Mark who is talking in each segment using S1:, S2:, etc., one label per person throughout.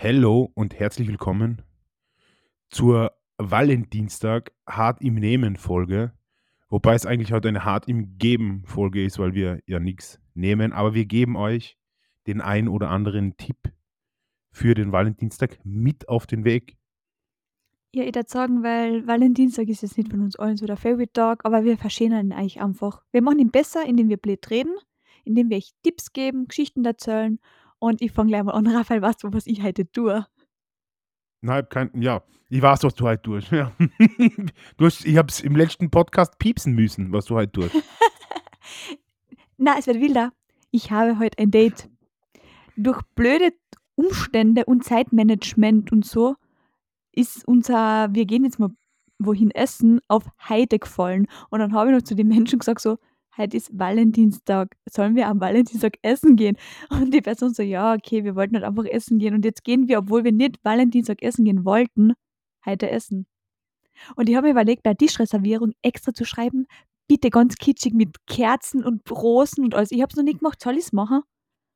S1: Hello und herzlich willkommen zur Valentinstag Hart im Nehmen Folge. Wobei es eigentlich heute eine Hart im Geben Folge ist, weil wir ja nichts nehmen. Aber wir geben euch den ein oder anderen Tipp für den Valentinstag mit auf den Weg.
S2: Ja, ich würde sagen, weil Valentinstag ist jetzt nicht von uns allen so der Favorite Tag, aber wir verschönern ihn eigentlich einfach. Wir machen ihn besser, indem wir blöd reden, indem wir euch Tipps geben, Geschichten erzählen und ich fange gleich mal an. Raphael, weißt du, was ich heute tue?
S1: Nein, kein, ja, ich weiß, was du heute tust. Ja. du hast, ich habe es im letzten Podcast piepsen müssen, was du heute tust.
S2: Na, es wird wilder. Ich habe heute ein Date. Durch blöde Umstände und Zeitmanagement und so ist unser, wir gehen jetzt mal wohin essen, auf heute gefallen. Und dann habe ich noch zu den Menschen gesagt, so, heute ist Valentinstag, sollen wir am Valentinstag essen gehen? Und die Person so, ja, okay, wir wollten halt einfach essen gehen. Und jetzt gehen wir, obwohl wir nicht Valentinstag essen gehen wollten, heute essen. Und ich habe mir überlegt, bei Tischreservierung extra zu schreiben, bitte ganz kitschig mit Kerzen und Rosen und alles. Ich habe es noch nicht gemacht, soll ich es machen?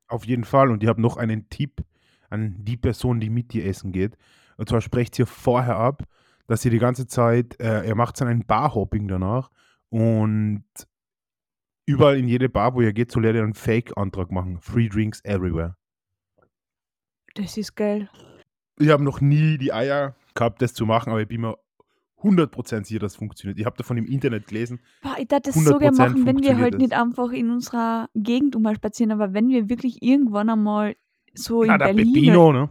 S1: Auf jeden Fall. Und ich habe noch einen Tipp an die Person, die mit dir essen geht. Und zwar sprecht ihr vorher ab, dass ihr die ganze Zeit, äh, ihr macht dann ein Barhopping danach und überall in jede Bar, wo ihr geht, soll ihr einen Fake-Antrag machen. Free Drinks everywhere.
S2: Das ist geil.
S1: Ich habe noch nie die Eier gehabt, das zu machen, aber ich bin mir 100% sicher, dass es funktioniert. Ich habe davon im Internet gelesen.
S2: Boah, ich dachte, das so gerne machen, wenn wir halt das. nicht einfach in unserer Gegend ummal spazieren, aber wenn wir wirklich irgendwann einmal so
S1: Na,
S2: in
S1: der
S2: Berlin.
S1: Pepino, ne?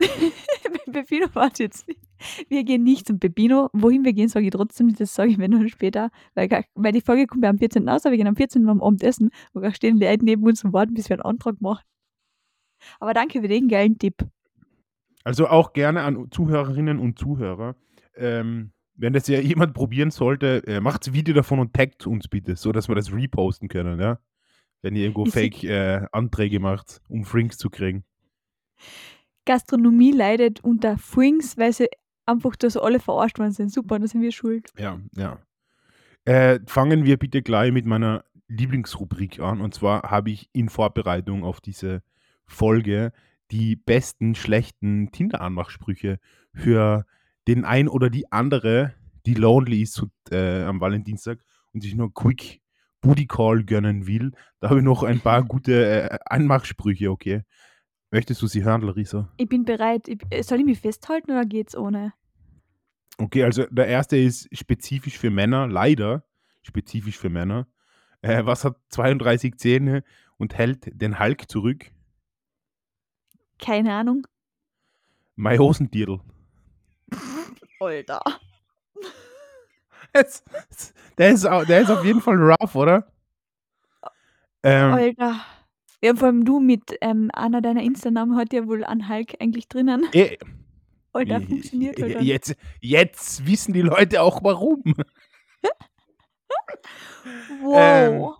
S2: Pepino warte jetzt nicht. Wir gehen nicht zum Pepino. Wohin wir gehen, sage ich trotzdem, das sage ich mir noch später, weil, weil die Folge kommt ja am 14. aus, aber wir gehen am 14. am Abend essen und da stehen Leute neben uns und warten, bis wir einen Antrag machen. Aber danke für den geilen Tipp.
S1: Also auch gerne an Zuhörerinnen und Zuhörer. Ähm, wenn das ja jemand probieren sollte, äh, macht Video davon und taggt uns bitte, so dass wir das reposten können, ja? Wenn ihr irgendwo Fake-Anträge äh, macht, um Frinks zu kriegen.
S2: Gastronomie leidet unter Frinks, weil sie einfach da so alle verarscht worden sind. Super, da sind wir schuld.
S1: Ja, ja. Äh, fangen wir bitte gleich mit meiner Lieblingsrubrik an. Und zwar habe ich in Vorbereitung auf diese Folge die besten schlechten Tinder-Anmachsprüche für den ein oder die andere, die lonely ist äh, am Valentinstag und sich nur quick Booty Call gönnen will. Da habe ich noch ein paar gute äh, Anmachsprüche, okay? Möchtest du sie hören, Larissa?
S2: Ich bin bereit. Ich, äh, soll ich mich festhalten oder geht's ohne?
S1: Okay, also der erste ist spezifisch für Männer, leider spezifisch für Männer. Äh, was hat 32 Zähne und hält den Hulk zurück?
S2: Keine Ahnung.
S1: Mein Hosentierl.
S2: Alter.
S1: Der, ist, der ist auf jeden Fall rough, oder?
S2: Ähm, Alter. Ja, vor allem du mit ähm, einer deiner Insta-Namen hat ja wohl an Hulk eigentlich drinnen.
S1: Eh,
S2: Alter, funktioniert halt.
S1: Jetzt, jetzt wissen die Leute auch warum.
S2: wow. Ähm,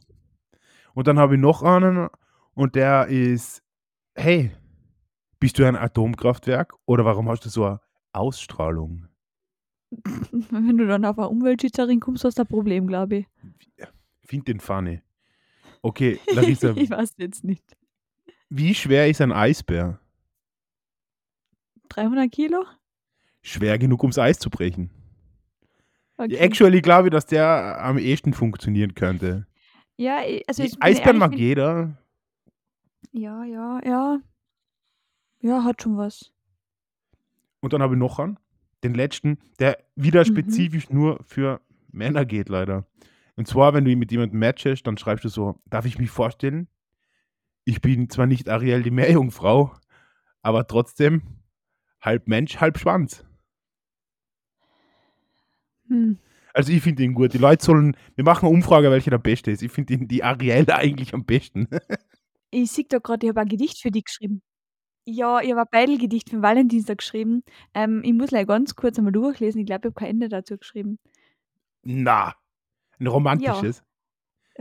S1: und dann habe ich noch einen und der ist, hey, bist du ein Atomkraftwerk oder warum hast du so eine Ausstrahlung?
S2: Wenn du dann auf eine Umweltschützerin kommst, hast du ein Problem, glaube ich.
S1: Find den funny. Okay, Larissa.
S2: ich weiß jetzt nicht.
S1: Wie schwer ist ein Eisbär?
S2: 300 Kilo?
S1: Schwer genug, ums Eis zu brechen. Okay. Actually glaube ich, dass der am ehesten funktionieren könnte.
S2: Ja, also ich
S1: Eisbären mag jeder.
S2: Ja, ja, ja. Ja, hat schon was.
S1: Und dann habe ich noch einen, den letzten, der wieder mhm. spezifisch nur für Männer geht, leider. Und zwar, wenn du mit jemandem matchest, dann schreibst du so: Darf ich mich vorstellen? Ich bin zwar nicht Ariel die Meerjungfrau, aber trotzdem halb Mensch, halb Schwanz.
S2: Hm.
S1: Also ich finde ihn gut. Die Leute sollen, wir machen eine Umfrage, welcher der Beste ist. Ich finde die Ariel eigentlich am besten.
S2: ich sehe da gerade, ich habe ein Gedicht für dich geschrieben. Ja, ich habe ein Beidelgedicht für Valentinstag geschrieben. Ähm, ich muss gleich ganz kurz einmal durchlesen. Ich glaube, ich habe kein Ende dazu geschrieben.
S1: Na, ein romantisches?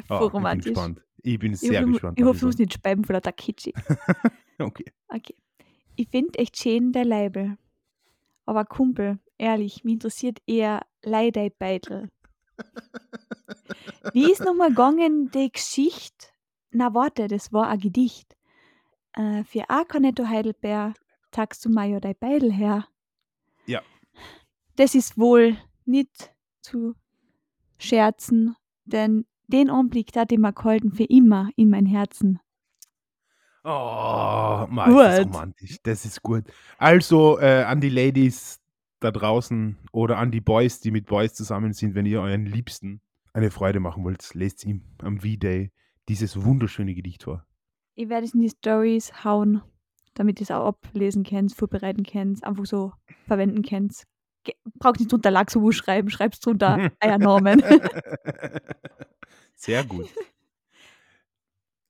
S2: Voll oh, romantisch.
S1: Ich bin gespannt. Ich bin sehr
S2: ich
S1: gespannt.
S2: Ich hoffe, du musst nicht speiben von der kitschig.
S1: okay.
S2: Okay. Ich finde echt schön der Leibel. Aber Kumpel, ehrlich, mich interessiert eher Leidei Beitel. Wie ist nochmal gegangen die Geschichte? Na warte, das war ein Gedicht. Äh, für A Cornetto Heidelberg tragst du ja dein Beidel her.
S1: Ja.
S2: Das ist wohl nicht zu scherzen, denn den Anblick hat ich mir gehalten für immer in mein Herzen.
S1: Oh, ma, ist das
S2: Gut.
S1: romantisch. Das ist gut. Also, äh, an die Ladies da draußen oder an die Boys, die mit Boys zusammen sind, wenn ihr euren Liebsten eine Freude machen wollt, lest ihm am V-Day dieses wunderschöne Gedicht vor.
S2: Ich werde es in die Stories hauen, damit ihr es auch ablesen könnt, vorbereiten könnt, einfach so verwenden könnt. Braucht nicht drunter Laxo schreiben, schreib's drunter euer Namen.
S1: Sehr gut.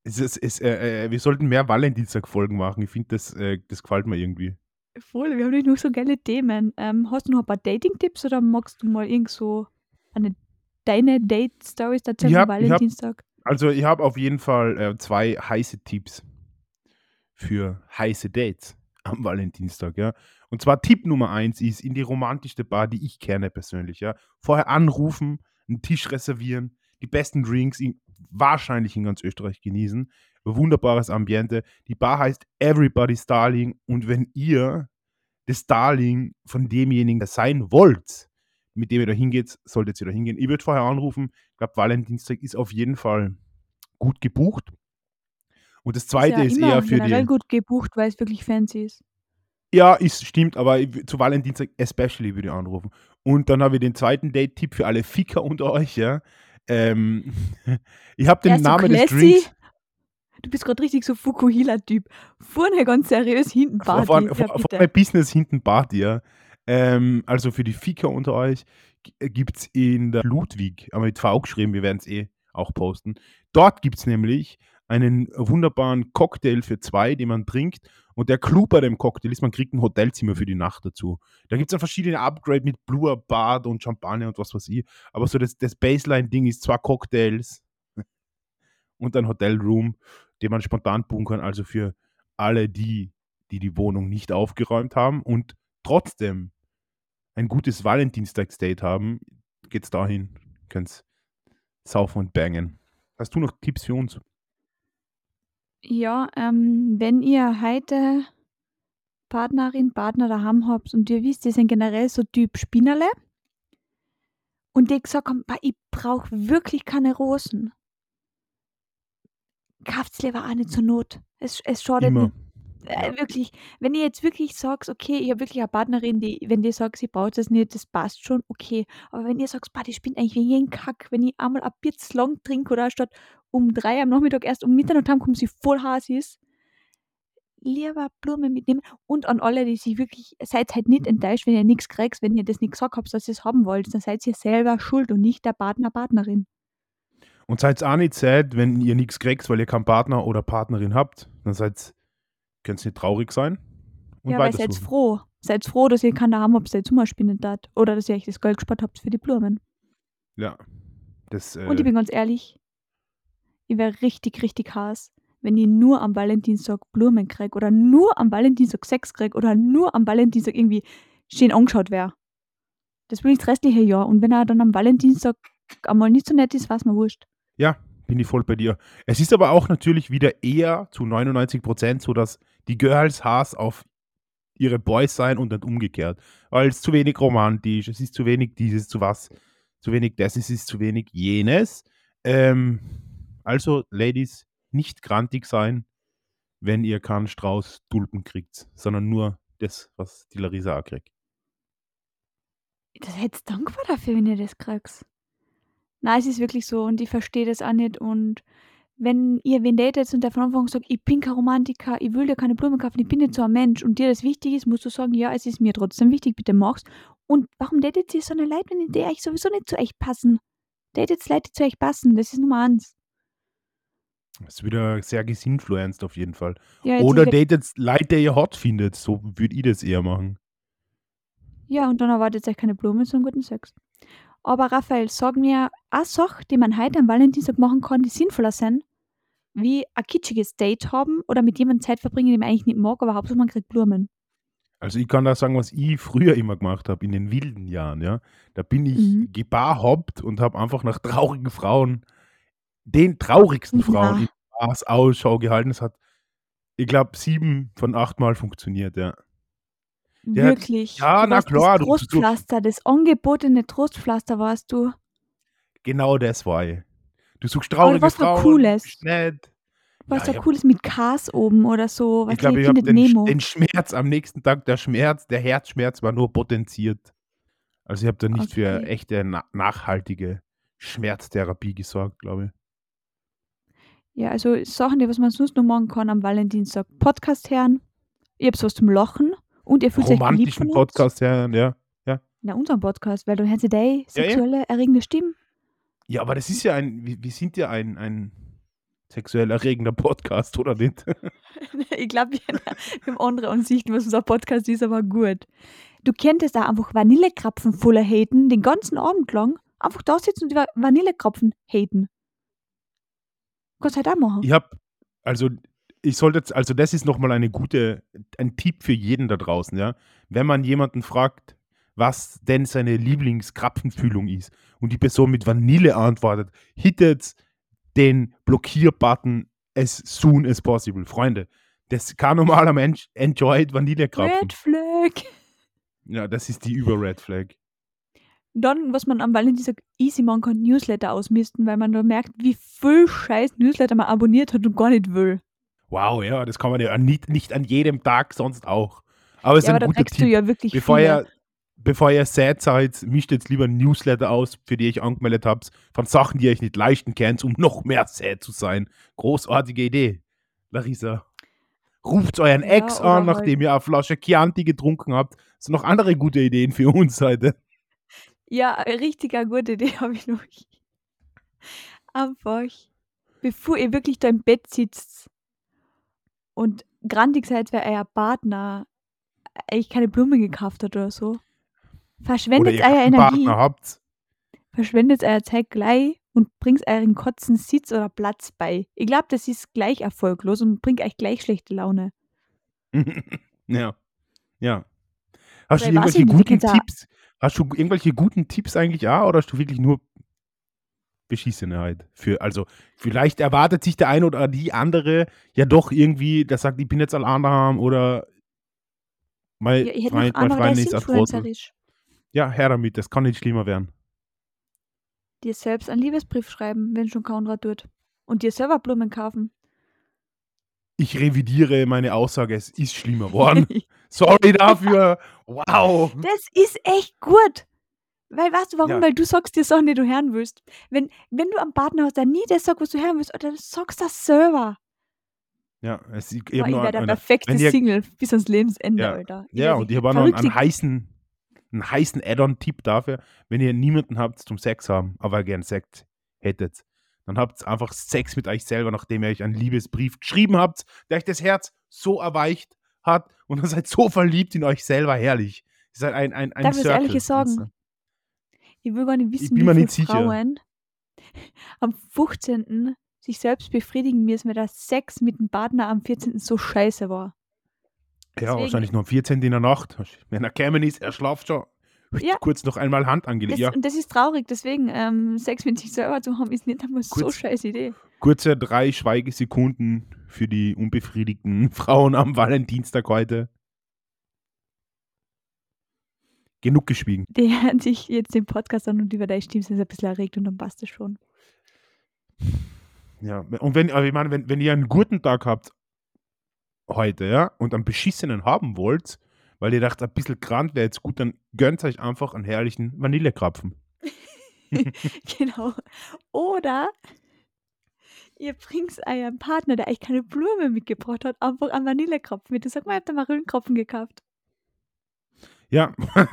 S1: Es ist, es, äh, äh, wir sollten mehr Valentinstag-Folgen machen. Ich finde, das, äh, das gefällt mir irgendwie.
S2: Voll, wir haben nicht nur so geile Themen. Ähm, hast du noch ein paar Dating-Tipps oder magst du mal irgend so eine, deine Date-Stories
S1: Ich
S2: am Valentinstag?
S1: Also, ich habe auf jeden Fall äh, zwei heiße Tipps für heiße Dates am Valentinstag, ja. Und zwar Tipp Nummer eins ist in die romantischste Bar, die ich kenne persönlich, ja. Vorher anrufen, einen Tisch reservieren, die besten Drinks in, wahrscheinlich in ganz Österreich genießen. Wunderbares Ambiente. Die Bar heißt Everybody's Darling und wenn ihr das Darling von demjenigen sein wollt, mit dem ihr da hingeht, solltet ihr da hingehen. Ich würde vorher anrufen. Ich glaube, Valentinstag ist auf jeden Fall gut gebucht. Und das zweite
S2: ist
S1: ist,
S2: ja immer
S1: eher für
S2: generell
S1: die.
S2: gut gebucht, weil es wirklich fancy ist.
S1: Ja, ist, stimmt, aber ich zu Valentinstag especially würde ich anrufen. Und dann habe ich den zweiten Date-Tipp für alle Ficker unter euch, ja. Ähm, ich habe den
S2: Er ist so
S1: Namen des. Drinks.
S2: Du bist gerade richtig so Fukuhila-Typ. Vorne ganz seriös, hinten Party.
S1: Vorne,
S2: ja,
S1: vor, vorne Business, hinten Party, ja. Ähm, also für die Ficker unter euch gibt es in der Ludwig, aber mit V geschrieben, wir werden es eh auch posten. Dort gibt es nämlich einen wunderbaren Cocktail für zwei, den man trinkt. Und der Clou bei dem Cocktail ist, man kriegt ein Hotelzimmer für die Nacht dazu. Da gibt es dann verschiedene Upgrade mit Blue Bad und Champagner und was weiß ich. Aber so das, das Baseline-Ding ist zwei Cocktails und ein Hotelroom, den man spontan buchen kann. Also für alle die, die die Wohnung nicht aufgeräumt haben und trotzdem ein gutes Valentinstagsdate haben, geht's dahin, könnt's saufen und bangen. Hast du noch Tipps für uns?
S2: Ja, ähm, wenn ihr heute Partnerin, Partner daheim habt und ihr wisst, die sind generell so Typ Spinnerle und die gesagt haben, "Bah, ich brauche wirklich keine Rosen. Kauft's lieber auch nicht zur Not. Es, es schadet
S1: Immer.
S2: nicht. Äh, wirklich, wenn ihr jetzt wirklich sagt, okay, ich habe wirklich eine Partnerin, die, wenn die sagt, sie braucht das nicht, das passt schon, okay. Aber wenn ihr sagt, bah, die spinnt eigentlich wegen jeden Kack, wenn ich einmal ein Bier lang trinke oder statt um drei am Nachmittag erst um Mitternacht heimkomme, sie voll heiß ist, lieber Blumen mitnehmen. Und an alle, die sich wirklich, seid halt nicht enttäuscht, wenn ihr nichts kriegt, wenn ihr das nicht gesagt habt, dass ihr es haben wollt, dann seid ihr selber schuld und nicht der Partner, Partnerin.
S1: Und seid auch nicht sad, wenn ihr nichts kriegt, weil ihr keinen Partner oder Partnerin habt. Dann seid ihr nicht traurig sein und
S2: ja, weil seid froh. Seid froh, dass ihr keinen daheim habt, der zum spinnen hat. Oder dass ihr euch das Geld gespart habt für die Blumen.
S1: Ja. Das, äh,
S2: Und ich bin ganz ehrlich, ich wäre richtig, richtig heiß, wenn ich nur am Valentinstag Blumen krieg oder nur am Valentinstag Sex krieg oder nur am Valentinstag irgendwie schön angeschaut wäre. Das will ich das restliche Jahr. Und wenn er dann am Valentinstag einmal nicht so nett ist, was mir wurscht.
S1: Ja, bin ich voll bei dir. Es ist aber auch natürlich wieder eher zu 99 Prozent so, dass die Girls Hass auf ihre Boys sein und nicht umgekehrt. Weil es zu wenig romantisch, es ist zu wenig dieses, zu was, zu wenig das, es ist zu wenig jenes. Ähm, also, Ladies, nicht grantig sein, wenn ihr keinen Strauß Tulpen kriegt, sondern nur das, was die Larissa auch kriegt.
S2: Das hättest dankbar dafür, wenn ihr das kriegt. Nein, es ist wirklich so und ich verstehe das auch nicht. Und wenn ihr wen datet und der von Anfang an sagt, ich bin kein Romantiker, ich will dir keine Blumen kaufen, ich bin nicht so ein Mensch und dir das wichtig ist, musst du sagen, ja, es ist mir trotzdem wichtig, bitte mach's. Und warum datet ihr so eine Leute, wenn die euch sowieso nicht zu euch passen? Datet Leute, die zu euch passen, das ist Nummer eins.
S1: Das ist wieder sehr gesinfluenced auf jeden Fall.
S2: Ja,
S1: Oder datet Leute, die ihr hot findet. So würde ich das eher machen.
S2: ja, und dann erwartet euch keine Blumen, sondern guten Sex. Aber Raphael, sag mir eine Sache, die man heute am Valentinstag machen kann, die sinnvoller sind, wie ein kitschiges Date haben oder mit jemandem Zeit verbringen, den man eigentlich nicht mag, aber Hauptsache man kriegt Blumen.
S1: Also ich kann da sagen, was ich früher immer gemacht habe, in den wilden Jahren, ja. Da bin ich
S2: Mhm.
S1: gebarhoppt und habe einfach nach traurigen Frauen, den traurigsten
S2: Ja.
S1: Frauen in Bars Ausschau gehalten. Es hat, ich glaube, sieben von acht Mal funktioniert, ja. Der hat
S2: Wirklich.
S1: ja,
S2: Du
S1: na
S2: das
S1: klar, du
S2: Trostpflaster, das angebotene Trostpflaster warst du.
S1: Genau das war ich. Du suchst traurige
S2: was war
S1: Frauen,
S2: Cooles?
S1: nett.
S2: Was
S1: Ja, ich habe
S2: Cooles mit Cars oben oder so,
S1: ich
S2: weißt du,
S1: glaube, ich habe den
S2: Nemo.
S1: den Schmerz am nächsten Tag der Schmerz der Herzschmerz war nur potenziert. Also, ich habe da nicht für
S2: Okay.
S1: echte na nachhaltige Schmerztherapie gesorgt, glaube ich.
S2: Ja, also Sachen, die was man sonst noch machen kann am Valentinstag. Podcast hören, ihr habt's was zum Lachen und ihr fühlt euch geliebt von uns.
S1: Podcast hören, ja, ja.
S2: Na, unseren Podcast, weil du hörst ja deine
S1: Ja, ja.
S2: sexuelle, erregende Stimme.
S1: Ja, aber das ist ja ein wir wir sind ja ein ein sexuell erregender Podcast, oder nicht?
S2: Ich glaube, wir wir haben andere Ansichten, was unser Podcast ist, aber gut. Du könntest auch einfach Vanillekrapfen voller haten, den ganzen Abend lang. Einfach da sitzen und über Vanillekrapfen haten. Kannst halt auch machen.
S1: Ich habe also, ich sollte jetzt also, das ist noch mal eine gute ein Tipp für jeden da draußen, ja? Wenn man jemanden fragt, was denn seine Lieblingskrapfenfüllung ist und die Person mit Vanille antwortet, hittet den Blockier-Button as soon as possible. Freunde, das kein normaler Mensch enjoyt Vanillekrapfen.
S2: Red Flag.
S1: Ja, das ist die Über-Red Flag.
S2: Dann, was man am Valentinstag easy machen kann, Newsletter ausmisten, weil man da merkt, wie viel scheiß Newsletter man abonniert hat und gar nicht will.
S1: Wow, ja, das kann man ja nicht nicht an jedem Tag sonst auch. Aber es ist
S2: Ja, aber
S1: ein guter Tipp.
S2: ja wirklich
S1: Bevor ihr bevor ihr sad seid, mischt jetzt lieber 'n Newsletter aus, für die ich angemeldet habt, von Sachen, die ihr euch nicht leisten könnt, um noch mehr sad zu sein. Großartige Idee, Larissa. Ruft euren
S2: Ja,
S1: Ex an,
S2: halt
S1: nachdem ihr eine Flasche Chianti getrunken habt. Sind noch andere gute Ideen für uns heute.
S2: Ja, eine richtig eine gute Idee habe ich noch. Einfach, bevor ihr wirklich da im Bett sitzt und grantig seid, weil euer Partner euch keine Blumen gekauft hat oder so,
S1: Oder
S2: verschwendet
S1: ihr
S2: eure Energie,
S1: Partner habt.
S2: verschwendet euer Zeit gleich und bringt euren Kotzen Sitz oder Platz bei. Ich glaube, das ist gleich erfolglos und bringt euch gleich schlechte Laune.
S1: Ja, ja. Hast du
S2: Weil
S1: irgendwelche guten Tipps? Hast du irgendwelche guten Tipps eigentlich auch oder hast du wirklich nur Beschissenheit für also, vielleicht erwartet sich der eine oder die andere ja doch irgendwie, der sagt: „Ich bin jetzt daheim“ oder „Mein
S2: Ja, ich
S1: Freund
S2: der
S1: Freundin
S2: ist
S1: ist ein Trottel.“
S2: influencerisch.
S1: Ja, her damit, das kann nicht schlimmer werden.
S2: Dir selbst einen Liebesbrief schreiben, wenn schon Konrad tut. Und dir selber Blumen kaufen.
S1: Ich revidiere meine Aussage, es ist schlimmer worden. Sorry dafür. Wow.
S2: Das ist echt gut. Weil weißt du warum?
S1: Ja.
S2: Weil du sagst dir Sachen, die du hören willst. Wenn, wenn du einen Partner hast, der nie das sagt, was du hören willst, oder du sagst das selber.
S1: Ja, es ich
S2: Boah,
S1: habe
S2: ich wäre der perfekte
S1: ihr
S2: Single bis ans Lebensende,
S1: Ja,
S2: Alter. Ich
S1: ja, und ich habe auch noch einen einen heißen 'n heißen Add-on-Tipp dafür, wenn ihr niemanden habt zum Sex haben, aber gern Sex hättet, dann habt einfach Sex mit euch selber, nachdem ihr euch einen Liebesbrief geschrieben habt, der euch das Herz so erweicht hat und ihr seid so verliebt in euch selber, herrlich. Ihr seid ein ein ein
S2: Darf ich
S1: weißt
S2: sagen? Ich will gar nicht
S1: Ich
S2: wissen, wie viele. Frauen am 15. sich selbst befriedigen müssen, weil der Sex mit dem Partner am 14. so scheiße war.
S1: Ja,
S2: Deswegen,
S1: wahrscheinlich nur am 14. in der Nacht. Wenn er gekommen ist, er schlaft schon.
S2: ja,
S1: Kurz noch einmal Hand angelegt.
S2: das,
S1: Ja,
S2: und das ist traurig. Deswegen, ähm, Sex mit sich selber zu haben, ist nicht einmal so
S1: kurz
S2: scheiß Idee.
S1: kurze 3 Schweigesekunden für die unbefriedigten Frauen am Valentinstag heute. Genug geschwiegen.
S2: Die hören sich jetzt den Podcast an und über deine Stimme ein bisschen erregt und dann passt es schon.
S1: Ja, und wenn aber ich meine, wenn wenn ihr einen guten Tag habt heute, ja, und einen beschissenen haben wollt, weil ihr dacht, ein bisschen krank wäre jetzt gut, dann gönnt euch einfach einen herrlichen Vanillekrapfen.
S2: genau. Oder ihr bringt euren Partner, der euch keine Blume mitgebracht hat, einfach einen Vanillekrapfen mit. Du sagst mal, ich hab da Marillenkrapfen gekauft.
S1: Ja.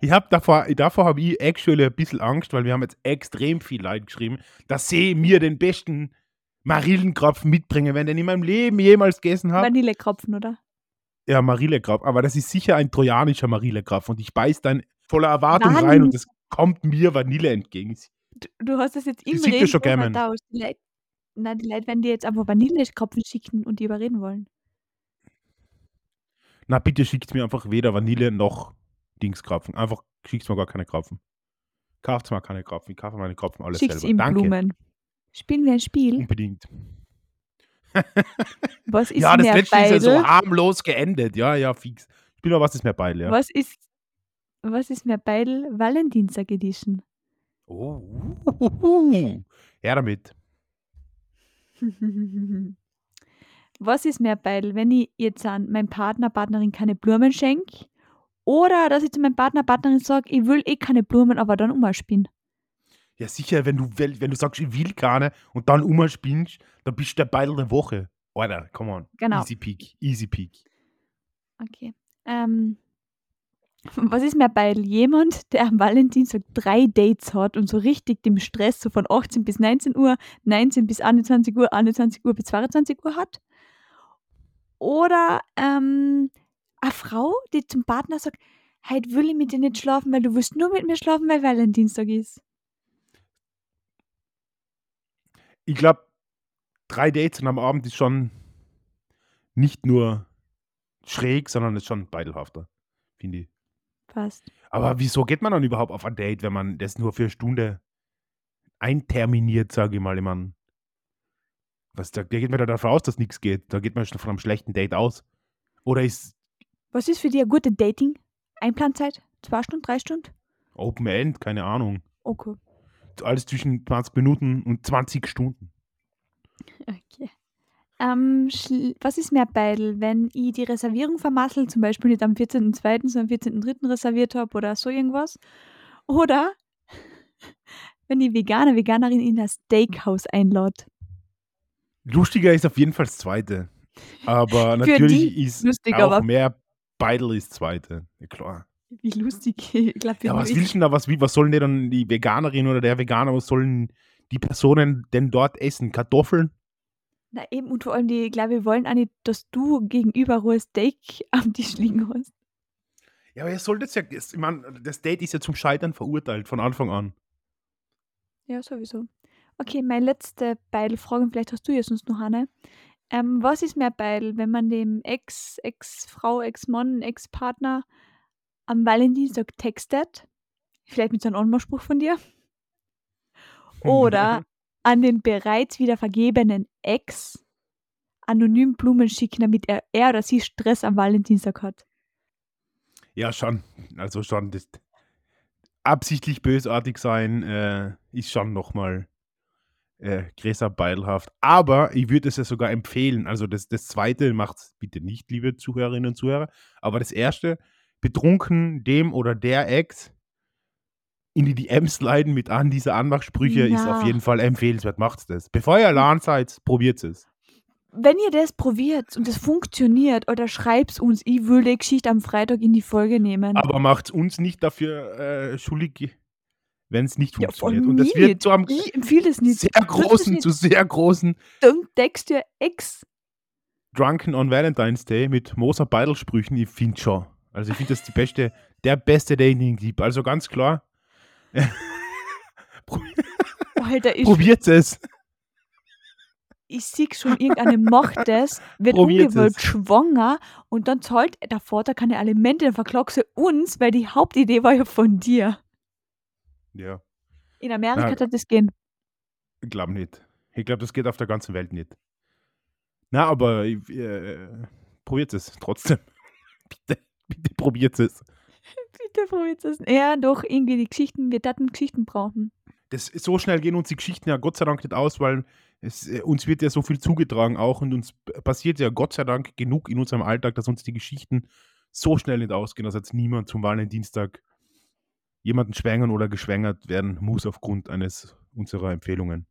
S1: Ich habe davor davor habe ich actually ein bisschen Angst, weil wir haben jetzt extrem viel Leute geschrieben, dass sie mir den besten Marillenkrapfen mitbringen, wenn den ich in meinem Leben jemals gegessen habe.
S2: Vanillekrapfen, oder?
S1: Ja, Marillenkrapfen, aber das ist sicher ein trojanischer Marillenkrapfen und ich beiß dann voller Erwartung rein
S2: Wann?
S1: und es kommt mir Vanille entgegen.
S2: Du, du hast das jetzt im
S1: ja
S2: Reden
S1: schon
S2: vertauscht. Die Leute, werden dir jetzt einfach Vanillekrapfen schicken und die überreden wollen.
S1: Na, bitte schickt mir einfach weder Vanille noch Dingskrapfen. Einfach schickt mir gar keine Krapfen. Kauft mir keine Krapfen. Ich kaufe meine Krapfen alle
S2: Schickst
S1: selber.
S2: ihm
S1: Danke.
S2: Blumen. Spielen wir ein Spiel?
S1: Unbedingt.
S2: Was ist
S1: Ja, das
S2: mehr
S1: letzte ist ja so
S2: Beidel?
S1: harmlos geendet. Ja, ja, fix. bin aber was ist mehr Beidel, ja.
S2: Was ist was ist mehr Beidel Valentinstag Edition?
S1: Oh. Uh, her damit.
S2: Was ist mehr Beidel, wenn ich jetzt an meinem Partner, Partnerin keine Blumen schenke oder dass ich zu meinem Partner, Partnerin sage, ich will eh keine Blumen, aber dann umspielen?
S1: Ja, sicher, wenn du, wenn du sagst, ich will keine und dann umspinnst, dann bist du der Beidel der Woche. Alter, come on.
S2: Genau.
S1: Easy peak, easy peak.
S2: Okay. Ähm, was ist mehr Beidel? Jemand, der am Valentinstag drei Dates hat und so richtig dem Stress so von 18 bis 19 Uhr, 19 bis 21 Uhr, 21 Uhr bis 22 Uhr hat? Oder ähm, eine Frau, die zum Partner sagt, heute will ich mit dir nicht schlafen, weil du willst nur mit mir schlafen, weil Valentinstag ist.
S1: Ich glaube, drei Dates und am Abend ist schon nicht nur schräg, sondern ist schon beidelhafter, finde ich.
S2: Passt.
S1: Aber wieso geht man dann überhaupt auf ein Date, wenn man das nur für eine Stunde einterminiert, sage ich mal. Ich mein, was, da, da geht man davon aus, dass nichts geht. Da geht man schon von einem schlechten Date aus. Oder ist
S2: Was ist für dich eine gute Dating? Einplanzeit? Zwei Stunden, drei Stunden?
S1: Open End, keine Ahnung.
S2: Okay.
S1: Alles zwischen 20 Minuten und 20 Stunden.
S2: Okay. Ähm, was ist mehr Beidel, wenn ich die Reservierung vermassel, zum Beispiel nicht am 14.02., sondern am 14.03. reserviert habe oder so irgendwas? Oder wenn die Veganer, Veganerin in das Steakhouse einlädt?
S1: Lustiger ist auf jeden Fall das zweite. Aber natürlich ist
S2: lustig,
S1: auch mehr Beidel ist zweite. Ja, klar.
S2: Wie lustig. Ich glaube,
S1: Ja, was willst du denn da? Was, wie, was sollen denn dann die Veganerin oder der Veganer, was sollen die Personen denn dort essen? Kartoffeln?
S2: Na eben, und vor allem, die, ich glaube, wir wollen auch nicht, dass du gegenüber rohes Steak am Tisch liegen hast.
S1: Ja, aber ihr solltet ja, ich meine, das Date ist ja zum Scheitern verurteilt von Anfang an.
S2: Ja, sowieso. Okay, meine letzte Beidel-Frage, und vielleicht hast du ja sonst noch eine. Ähm, was ist mehr Beidel, wenn man dem Ex, Ex-Frau, Ex-Mann, Ex-Partner am Valentinstag textet? Vielleicht mit so einem Anmachspruch von dir? Oder an den bereits wieder vergebenen Ex anonym Blumen schicken, damit er, er oder sie Stress am Valentinstag hat?
S1: Ja, schon. Also schon. Das absichtlich bösartig sein äh, ist schon nochmal äh, größer beilhaft. Aber ich würde es ja sogar empfehlen. Also das, das zweite macht bitte nicht, liebe Zuhörerinnen und Zuhörer. Aber das erste, betrunken dem oder der Ex in die DMs leiten mit an diese Anmachsprüche ist auf
S2: Ja.
S1: jeden Fall empfehlenswert. Macht's das. Bevor ihr allein seid, probiert es.
S2: Wenn ihr das probiert und es funktioniert, oder schreibt uns, ich will die Geschichte am Freitag in die Folge nehmen.
S1: Aber macht uns nicht dafür äh, schuldig, wenn es nicht
S2: Ja,
S1: funktioniert.
S2: von
S1: Und das wird zu einem
S2: ich empfehle es nicht.
S1: sehr großen, zu sehr großen
S2: Don't text your ex.
S1: Drunken on Valentine's Day mit Moser Beidel-Sprüchen. Ich finde schon. Also ich finde das die beste, der beste Dating-Tipp. Also ganz klar.
S2: Alter, ich,
S1: Probiert es.
S2: ich sehe schon, irgendeine macht das, wird
S1: Probiert
S2: ungewollt
S1: es.
S2: schwanger und dann zahlt der Vater keine Alimente, dann verklagst du uns, weil die Hauptidee war ja von dir.
S1: Ja,
S2: In Amerika
S1: Na,
S2: kann das gehen.
S1: ich glaube nicht. Ich glaube, das geht auf der ganzen Welt nicht. Na, aber äh, probiert es trotzdem. bitte, bitte probiert es.
S2: Bitte probiert es. Ja, doch, irgendwie die Geschichten, wir daten Geschichten brauchen.
S1: das, so schnell gehen uns die Geschichten ja Gott sei Dank nicht aus, weil es, äh, uns wird ja so viel zugetragen auch und uns passiert ja Gott sei Dank genug in unserem Alltag, dass uns die Geschichten so schnell nicht ausgehen, dass jetzt niemand zum Valentinstag jemanden schwängern oder geschwängert werden muss aufgrund eines unserer Empfehlungen.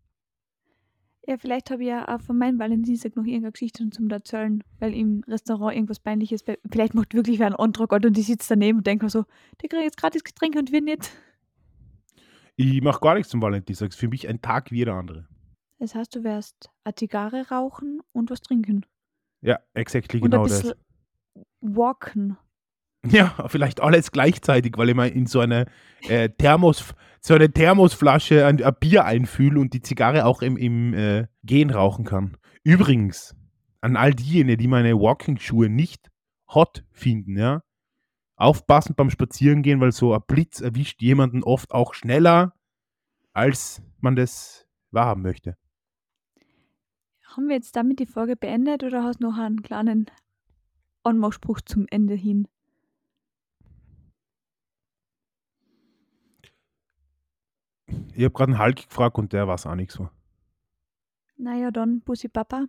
S2: Ja, vielleicht habe ich ja auch von meinem Valentinstag noch irgendeine Geschichte zum erzählen, weil im Restaurant irgendwas Peinliches, vielleicht macht wirklich wer einen Antrag und die sitzt daneben und denkt mir so, der kriegt jetzt gratis Getränke und wir nicht.
S1: Ich mache gar nichts zum Valentinstag, ist für mich ein Tag wie jeder andere.
S2: Das heißt, du wirst eine Zigarre rauchen und was trinken.
S1: Ja, exactly
S2: Und
S1: genau
S2: ein
S1: das.
S2: walken.
S1: Ja, vielleicht alles gleichzeitig, weil ich mal in so eine äh, Thermos, so eine Thermosflasche ein, ein Bier einfühle und die Zigarre auch im, im äh, Gehen rauchen kann. Übrigens, an all diejenigen, die meine Walking-Schuhe nicht hot finden, ja, aufpassen beim Spazierengehen, weil so ein Blitz erwischt jemanden oft auch schneller, als man das wahrhaben möchte.
S2: Haben wir jetzt damit die Folge beendet oder hast du noch einen kleinen Anmachspruch zum Ende hin?
S1: Ich habe grad 'n Hulk gefragt und der weiß auch nix so.
S2: Na ja, dann Bussi Baba.